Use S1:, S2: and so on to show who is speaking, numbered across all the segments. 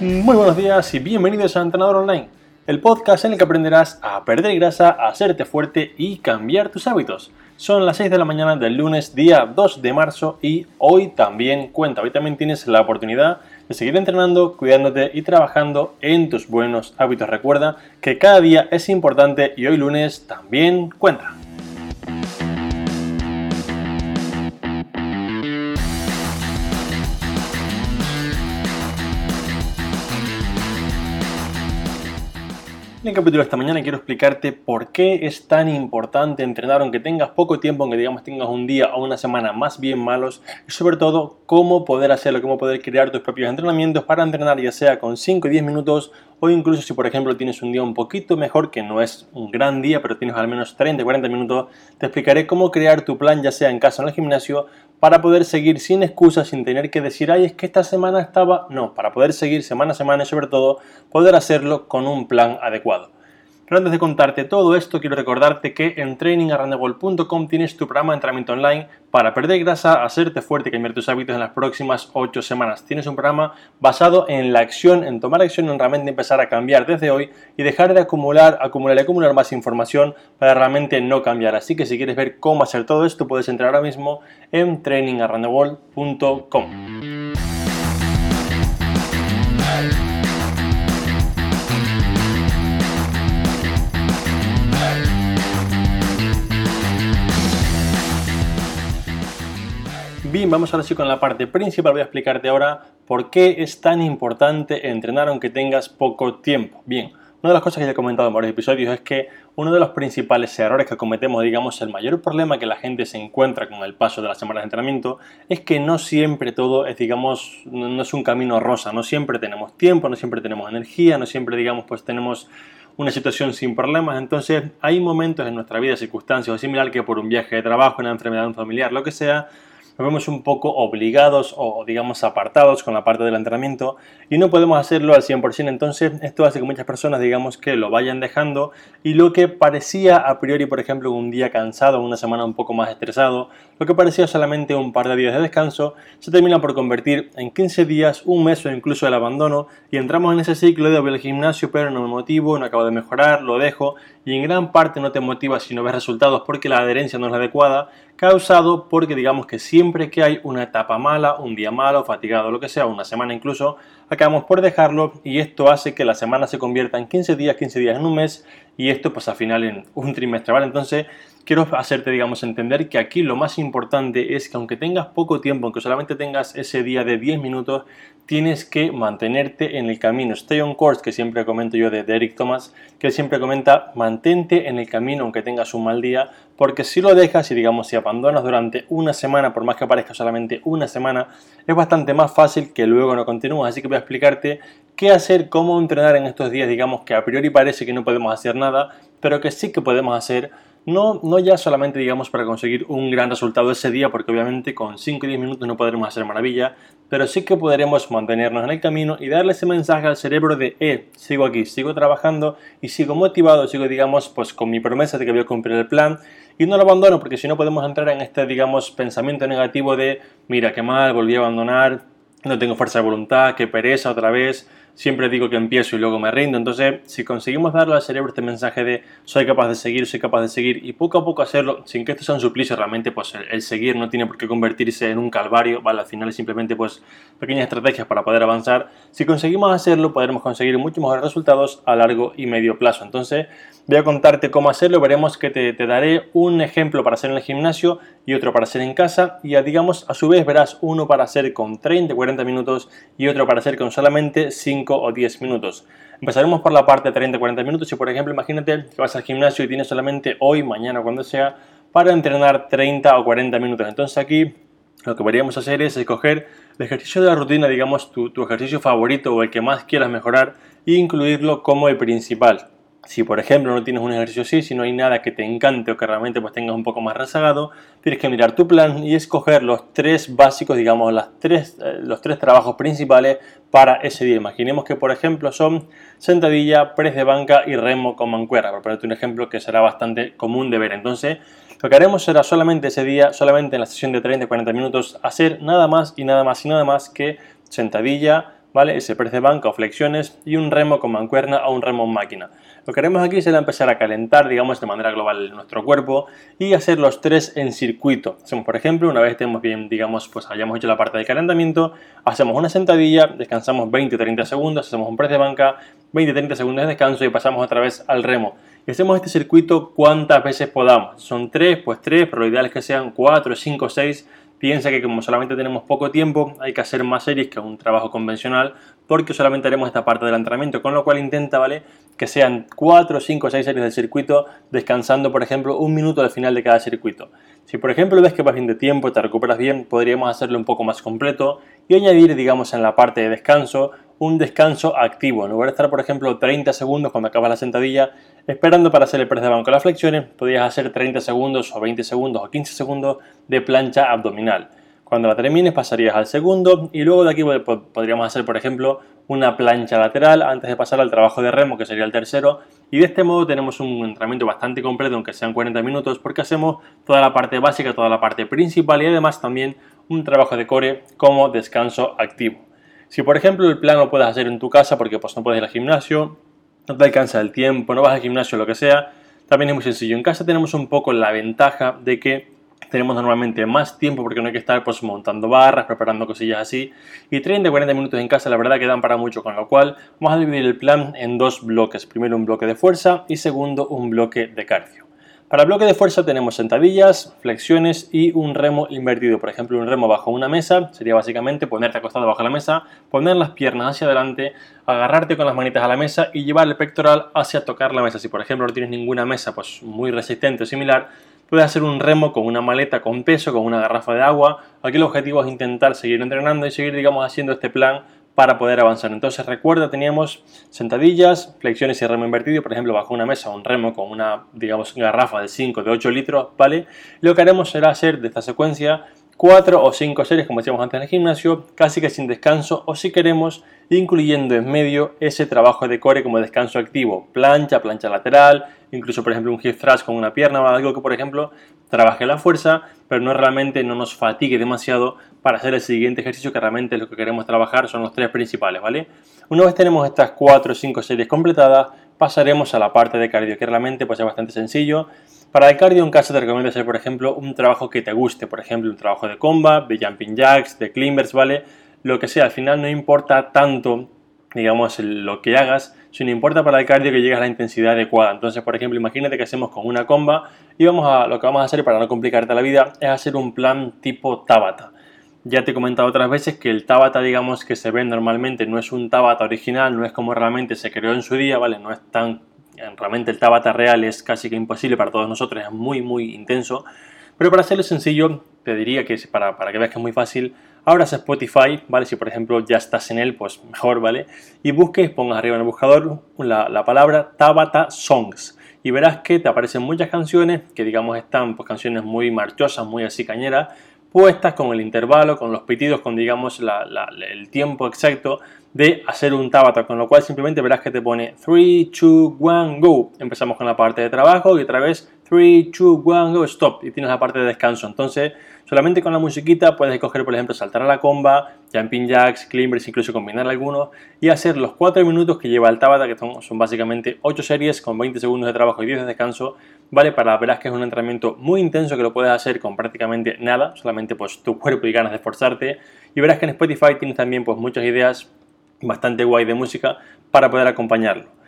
S1: Muy buenos días y bienvenidos a Entrenador Online, el podcast en el que aprenderás a perder grasa, a hacerte fuerte y cambiar tus hábitos. Son las 6 de la mañana del lunes, día 2 de marzo y hoy también cuenta, hoy también tienes la oportunidad de seguir entrenando, cuidándote y trabajando en tus buenos hábitos. Recuerda que cada día es importante y hoy lunes también cuenta. Capítulo de esta mañana quiero explicarte por qué es tan importante entrenar aunque tengas poco tiempo, aunque digamos tengas un día o una semana más bien malos y sobre todo cómo poder hacerlo, cómo poder crear tus propios entrenamientos para entrenar ya sea con 5 o 10 minutos o incluso si por ejemplo tienes un día un poquito mejor que no es un gran día pero tienes al menos 30 o 40 minutos, te explicaré cómo crear tu plan ya sea en casa o en el gimnasio para poder seguir sin excusas, sin tener que decir, ay, es que esta semana estaba... No, para poder seguir semana a semana y sobre todo poder hacerlo con un plan adecuado. Pero antes de contarte todo esto, quiero recordarte que en trainingarrandebol.com tienes tu programa de entrenamiento online para perder grasa, hacerte fuerte y cambiar tus hábitos en las próximas 8 semanas. Tienes un programa basado en la acción, en tomar acción, en realmente empezar a cambiar desde hoy y dejar de acumular, acumular y acumular más información para realmente no cambiar. Así que si quieres ver cómo hacer todo esto, puedes entrar ahora mismo en trainingarrandebol.com. Bien, vamos ahora sí con la parte principal. Voy a explicarte ahora por qué es tan importante entrenar aunque tengas poco tiempo. Bien, una de las cosas que ya he comentado en varios episodios es que uno de los principales errores que cometemos, digamos, el mayor problema que la gente se encuentra con el paso de las semanas de entrenamiento es que no siempre todo es, digamos, no es un camino rosa, no siempre tenemos tiempo, no siempre tenemos energía, no siempre, digamos, pues tenemos una situación sin problemas. Entonces, hay momentos en nuestra vida, circunstancias o similar que por un viaje de trabajo, una enfermedad familiar, lo que sea, nos vemos un poco obligados o digamos apartados con la parte del entrenamiento y no podemos hacerlo al 100%. Entonces esto hace que muchas personas digamos que lo vayan dejando y lo que parecía a priori, por ejemplo, un día cansado, una semana un poco más estresado, lo que parecía solamente un par de días de descanso, se termina por convertir en 15 días, un mes o incluso el abandono y entramos en ese ciclo de voy al gimnasio pero no me motivo, no acabo de mejorar, lo dejo y en gran parte no te motiva si no ves resultados porque la adherencia no es la adecuada, causado porque digamos que siempre que hay una etapa mala, un día malo, fatigado, lo que sea, una semana incluso, acabamos por dejarlo y esto hace que la semana se convierta en 15 días, 15 días en un mes y esto pues al final en un trimestre. Entonces quiero hacerte, digamos, entender que aquí lo más importante es que aunque tengas poco tiempo, aunque solamente tengas ese día de 10 minutos, tienes que mantenerte en el camino. Stay on course, que siempre comento yo de, Eric Thomas, que siempre comenta, mantente en el camino aunque tengas un mal día, porque si lo dejas y digamos si abandonas durante una semana, por más que aparezca solamente una semana, es bastante más fácil que luego no continúes. Así que voy a explicarte qué hacer, cómo entrenar en estos días, digamos que a priori parece que no podemos hacer nada, pero que sí que podemos hacer no, no ya solamente digamos para conseguir un gran resultado ese día, porque obviamente con 5 o 10 minutos no podremos hacer maravilla, pero sí que podremos mantenernos en el camino y darle ese mensaje al cerebro de, eh, sigo aquí, sigo trabajando y sigo motivado, sigo digamos pues con mi promesa de que voy a cumplir el plan y no lo abandono porque si no podemos entrar en este digamos pensamiento negativo de, mira qué mal, volví a abandonar, no tengo fuerza de voluntad, qué pereza otra vez, siempre digo que empiezo y luego me rindo. Entonces, si conseguimos darle al cerebro este mensaje de soy capaz de seguir, soy capaz de seguir y poco a poco hacerlo, sin que esto sea un suplicio, realmente pues el, seguir no tiene por qué convertirse en un calvario, ¿vale? Al final es simplemente pues pequeñas estrategias para poder avanzar. Si conseguimos hacerlo, podremos conseguir muchos mejores resultados a largo y medio plazo. Entonces, voy a contarte cómo hacerlo, veremos que te, daré un ejemplo para hacer en el gimnasio y otro para hacer en casa y digamos a su vez verás uno para hacer con 30, 40 minutos y otro para hacer con solamente 5 o 10 minutos. Empezaremos por la parte de 30-40 minutos y por ejemplo imagínate que vas al gimnasio y tienes solamente hoy, mañana, cuando sea, para entrenar 30 o 40 minutos. Entonces aquí lo que podríamos hacer es escoger el ejercicio de la rutina, digamos tu, tu ejercicio favorito o el que más quieras mejorar e incluirlo como el principal. Si por ejemplo no tienes un ejercicio así, si no hay nada que te encante o que realmente pues tengas un poco más rezagado, tienes que mirar tu plan y escoger los tres básicos, digamos, las tres, eh, los tres trabajos principales para ese día. Imaginemos que por ejemplo son sentadilla, press de banca y remo con mancuerna, por ponerte un ejemplo que será bastante común de ver. Entonces, lo que haremos será solamente ese día, solamente en la sesión de 30-40 minutos, hacer nada más y nada más y nada más que sentadilla, ¿vale? Ese press de banca o flexiones y un remo con mancuerna o un remo en máquina. Lo que haremos aquí será empezar a calentar, digamos, de manera global nuestro cuerpo y hacer los tres en circuito. Hacemos, por ejemplo, una vez estemos bien, digamos, pues hayamos hecho la parte de calentamiento, hacemos una sentadilla, descansamos 20-30 segundos, hacemos un press de banca, 20-30 segundos de descanso y pasamos otra vez al remo. Y hacemos este circuito cuantas veces podamos. Son tres, pues tres, pero lo ideal es que sean 4, 5, 6 Piensa que como solamente tenemos poco tiempo, hay que hacer más series que un trabajo convencional, porque solamente haremos esta parte del entrenamiento, con lo cual intenta, ¿vale? Que sean 4, 5, 6 series del circuito, descansando, por ejemplo, un minuto al final de cada circuito. Si, por ejemplo, ves que vas bien de tiempo, te recuperas bien, podríamos hacerlo un poco más completo y añadir, digamos, en la parte de descanso, un descanso activo. En lugar de estar, por ejemplo, 30 segundos cuando acabas la sentadilla, esperando para hacer el press de banco las flexiones, podrías hacer 30 segundos o 20 segundos o 15 segundos de plancha abdominal. Cuando la termines pasarías al segundo y luego de aquí podríamos hacer, por ejemplo, una plancha lateral antes de pasar al trabajo de remo, que sería el tercero. Y de este modo tenemos un entrenamiento bastante completo, aunque sean 40 minutos, porque hacemos toda la parte básica, toda la parte principal y además también un trabajo de core como descanso activo. Si por ejemplo el plan lo puedes hacer en tu casa porque pues no puedes ir al gimnasio, no te alcanza el tiempo, no vas al gimnasio, lo que sea, también es muy sencillo. En casa tenemos un poco la ventaja de que tenemos normalmente más tiempo porque no hay que estar pues montando barras, preparando cosillas así. Y 30-40 minutos en casa la verdad que dan para mucho, con lo cual vamos a dividir el plan en dos bloques. Primero un bloque de fuerza y segundo un bloque de cardio. Para bloque de fuerza tenemos sentadillas, flexiones y un remo invertido. Por ejemplo, un remo bajo una mesa sería básicamente ponerte acostado bajo la mesa, poner las piernas hacia adelante, agarrarte con las manitas a la mesa y llevar el pectoral hacia tocar la mesa. Si por ejemplo no tienes ninguna mesa pues muy resistente o similar, puedes hacer un remo con una maleta con peso, con una garrafa de agua. Aquí el objetivo es intentar seguir entrenando y seguir digamos haciendo este plan para poder avanzar. Entonces recuerda, teníamos sentadillas, flexiones y remo invertido, por ejemplo, bajo una mesa, un remo con una, digamos, garrafa de 5, de 8 litros, ¿vale? Lo que haremos será hacer de esta secuencia 4 o 5 series, como decíamos antes en el gimnasio, casi que sin descanso, o si queremos, incluyendo en medio ese trabajo de core como descanso activo, plancha, plancha lateral, incluso por ejemplo un hip thrust con una pierna o algo que por ejemplo trabaje la fuerza, pero no realmente no nos fatigue demasiado para hacer el siguiente ejercicio que realmente lo que queremos trabajar son los tres principales, ¿vale? Una vez tenemos estas 4 o 5 series completadas, pasaremos a la parte de cardio, que realmente pues es bastante sencillo. Para el cardio en casa te recomiendo hacer, por ejemplo, un trabajo que te guste, por ejemplo, un trabajo de combat, de jumping jacks, de climbers, ¿vale? Lo que sea, al final no importa tanto digamos, lo que hagas, si no importa para el cardio que llegues a la intensidad adecuada. Entonces, por ejemplo, imagínate que hacemos con una comba y vamos a, lo que vamos a hacer para no complicarte la vida es hacer un plan tipo Tabata. Ya te he comentado otras veces que el Tabata, digamos, que se ve normalmente no es un Tabata original, no es como realmente se creó en su día, ¿vale? No es tan... Realmente el Tabata real es casi que imposible para todos nosotros, es muy, muy intenso. Pero para hacerlo sencillo, te diría que para, para que veas que es muy fácil, abras Spotify, ¿vale? Si por ejemplo ya estás en él, pues mejor, ¿vale? Y busques, pongas arriba en el buscador la, la palabra Tabata Songs y verás que te aparecen muchas canciones que digamos están pues canciones muy marchosas, muy así cañeras, puestas con el intervalo, con los pitidos, con digamos el tiempo exacto de hacer un tabata, con lo cual simplemente verás que te pone 3, 2, 1, go. Empezamos con la parte de trabajo y otra vez 3, 2, 1, go, stop. Y tienes la parte de descanso. Entonces, solamente con la musiquita puedes escoger, por ejemplo, saltar a la comba, jumping jacks, climbers, incluso combinar algunos y hacer los 4 minutos que lleva el tabata, que son, son básicamente 8 series con 20 segundos de trabajo y 10 de descanso. Vale, para verás que es un entrenamiento muy intenso que lo puedes hacer con prácticamente nada, solamente pues tu cuerpo y ganas de esforzarte. Y verás que en Spotify tienes también pues muchas ideas bastante guay de música para poder acompañarlo.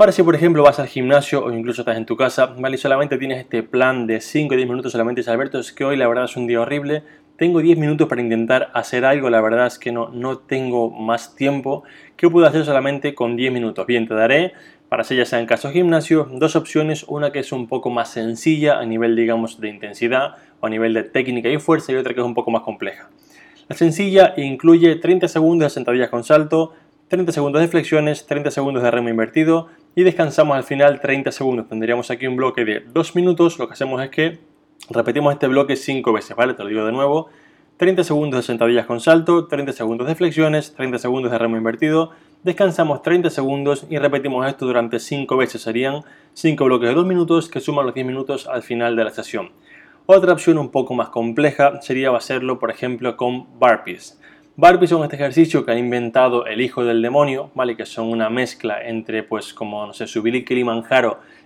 S1: Ahora si por ejemplo vas al gimnasio o incluso estás en tu casa, ¿vale? Y solamente tienes este plan de 5 o 10 minutos solamente, Alberto, es que hoy la verdad es un día horrible, tengo 10 minutos para intentar hacer algo, la verdad es que no, no tengo más tiempo, ¿qué puedo hacer solamente con 10 minutos? Bien, te daré, para hacer ya sea en caso gimnasio, dos opciones, una que es un poco más sencilla a nivel digamos de intensidad o a nivel de técnica y fuerza y otra que es un poco más compleja. La sencilla incluye 30 segundos de sentadillas con salto, 30 segundos de flexiones, 30 segundos de remo invertido y descansamos al final 30 segundos. Tendríamos aquí un bloque de 2 minutos. Lo que hacemos es que repetimos este bloque 5 veces, ¿vale? Te lo digo de nuevo. 30 segundos de sentadillas con salto, 30 segundos de flexiones, 30 segundos de remo invertido, descansamos 30 segundos y repetimos esto durante 5 veces. Serían 5 bloques de 2 minutos que suman los 10 minutos al final de la sesión. Otra opción un poco más compleja sería hacerlo, por ejemplo, con burpees. Barpees son este ejercicio que ha inventado el hijo del demonio, ¿vale? Que son una mezcla entre, pues, como, no sé, subir el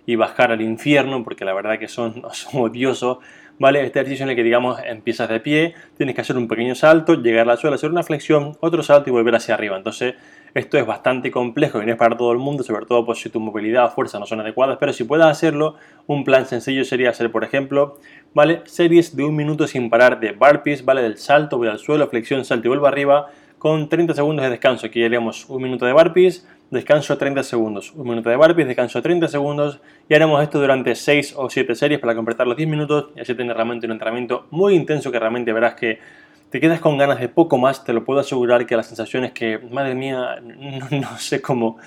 S1: y bajar al infierno, porque la verdad que son, son odiosos, ¿vale? Este ejercicio en el que, digamos, empiezas de pie, tienes que hacer un pequeño salto, llegar al suelo, hacer una flexión, otro salto y volver hacia arriba. Entonces, esto es bastante complejo y no es para todo el mundo, sobre todo pues, si tu movilidad o fuerza no son adecuadas, pero si puedes hacerlo, un plan sencillo sería hacer, por ejemplo, ¿vale? Series de un minuto sin parar de barpees, ¿vale? Del salto, voy al suelo, flexión, salto y vuelvo arriba, con 30 segundos de descanso. Aquí haríamos un minuto de barpees, descanso 30 segundos, un minuto de barpees, descanso 30 segundos. Y haremos esto durante 6 o 7 series para completar los 10 minutos. Y así tener realmente un entrenamiento muy intenso que realmente verás que te quedas con ganas de poco más, te lo puedo asegurar que la sensación es que, madre mía, no, sé cómo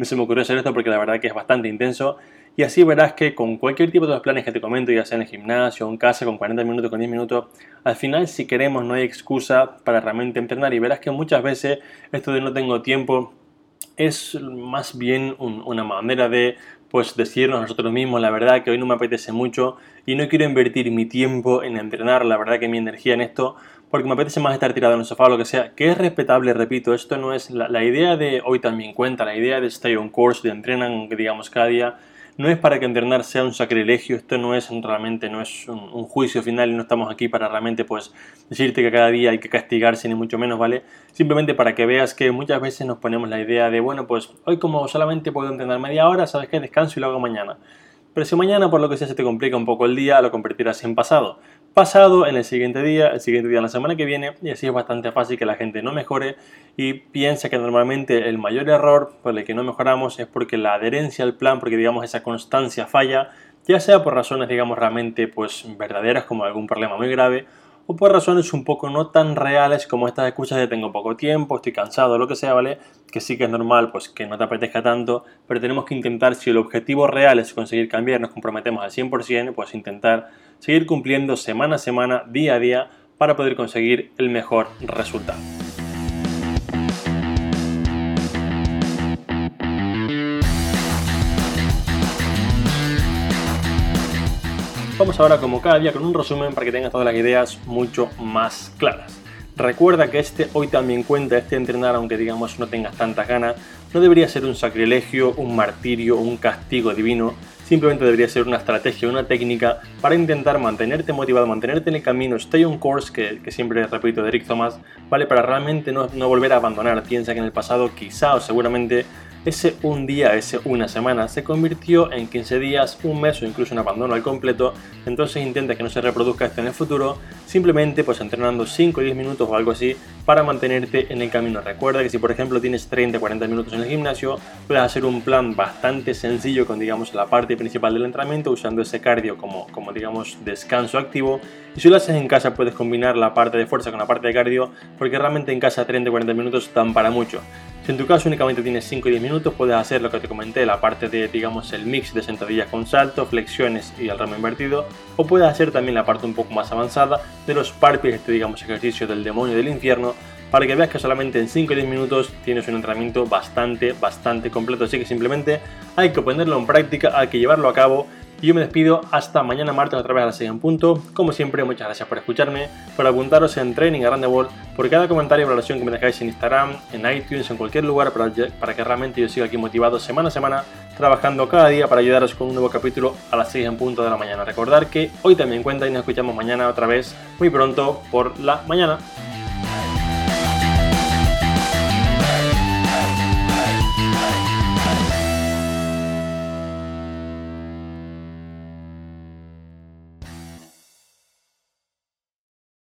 S1: se me ocurrió hacer esto porque la verdad que es bastante intenso. Y así verás que con cualquier tipo de planes que te comento, ya sea en el gimnasio, en casa, con 40 minutos, con 10 minutos, al final si queremos no hay excusa para realmente entrenar. Y verás que muchas veces esto de no tengo tiempo es más bien una manera de pues decirnos a nosotros mismos la verdad que hoy no me apetece mucho y no quiero invertir mi tiempo en entrenar, la verdad que mi energía en esto porque me apetece más estar tirado en el sofá o lo que sea, que es respetable, repito, esto no es la, idea de hoy también cuenta, la idea de stay on course, de entrenan, digamos, cada día, no es para que entrenar sea un sacrilegio, esto no es realmente, no es un, juicio final y no estamos aquí para realmente pues decirte que cada día hay que castigarse ni mucho menos, ¿vale? Simplemente para que veas que muchas veces nos ponemos la idea de, bueno, pues hoy como solamente puedo entrenar media hora, sabes que descanso y lo hago mañana. Pero si mañana por lo que sea se te complica un poco el día, lo convertirás en pasado. Pasado, en el siguiente día, el siguiente día la semana que viene y así es bastante fácil que la gente no mejore y piensa que normalmente el mayor error por el que no mejoramos es porque la adherencia al plan, porque digamos esa constancia falla, ya sea por razones digamos realmente pues verdaderas como algún problema muy grave o por razones un poco no tan reales como estas excusas de tengo poco tiempo, estoy cansado, lo que sea, ¿vale? Que sí que es normal, pues que no te apetezca tanto, pero tenemos que intentar, si el objetivo real es conseguir cambiar, nos comprometemos al 100%, pues intentar seguir cumpliendo semana a semana, día a día, para poder conseguir el mejor resultado. Vamos ahora como cada día con un resumen para que tengas todas las ideas mucho más claras. Recuerda que este hoy también cuenta, este entrenar, aunque digamos no tengas tantas ganas, no debería ser un sacrilegio, un martirio un castigo divino, simplemente debería ser una estrategia, una técnica para intentar mantenerte motivado, mantenerte en el camino, stay on course, que, siempre repito de Eric Thomas, ¿vale? Para realmente no, no volver a abandonar. Piensa que en el pasado quizá o seguramente ese un día, ese una semana, se convirtió en 15 días, un mes o incluso un abandono al completo, entonces intenta que no se reproduzca esto en el futuro, simplemente pues entrenando 5 o 10 minutos o algo así para mantenerte en el camino. Recuerda que si por ejemplo tienes 30 40 minutos en el gimnasio, puedes hacer un plan bastante sencillo con digamos la parte principal del entrenamiento usando ese cardio como, como digamos descanso activo y si lo haces en casa puedes combinar la parte de fuerza con la parte de cardio porque realmente en casa 30 40 minutos dan para mucho. Si en tu caso únicamente tienes 5 y 10 minutos, puedes hacer lo que te comenté, la parte de, digamos, el mix de sentadillas con salto, flexiones y el remo invertido, o puedes hacer también la parte un poco más avanzada de los parpies, este, digamos, ejercicio del demonio del infierno, para que veas que solamente en 5 y 10 minutos tienes un entrenamiento bastante, bastante completo. Así que simplemente hay que ponerlo en práctica, hay que llevarlo a cabo y yo me despido hasta mañana martes otra vez a las 6 en punto. Como siempre, muchas gracias por escucharme, por apuntaros en Training Around the World, por cada comentario y valoración que me dejáis en Instagram, en iTunes, en cualquier lugar para, para que realmente yo siga aquí motivado semana a semana, trabajando cada día para ayudaros con un nuevo capítulo a las 6 en punto de la mañana. Recordar que hoy también cuenta y nos escuchamos mañana otra vez muy pronto por la mañana.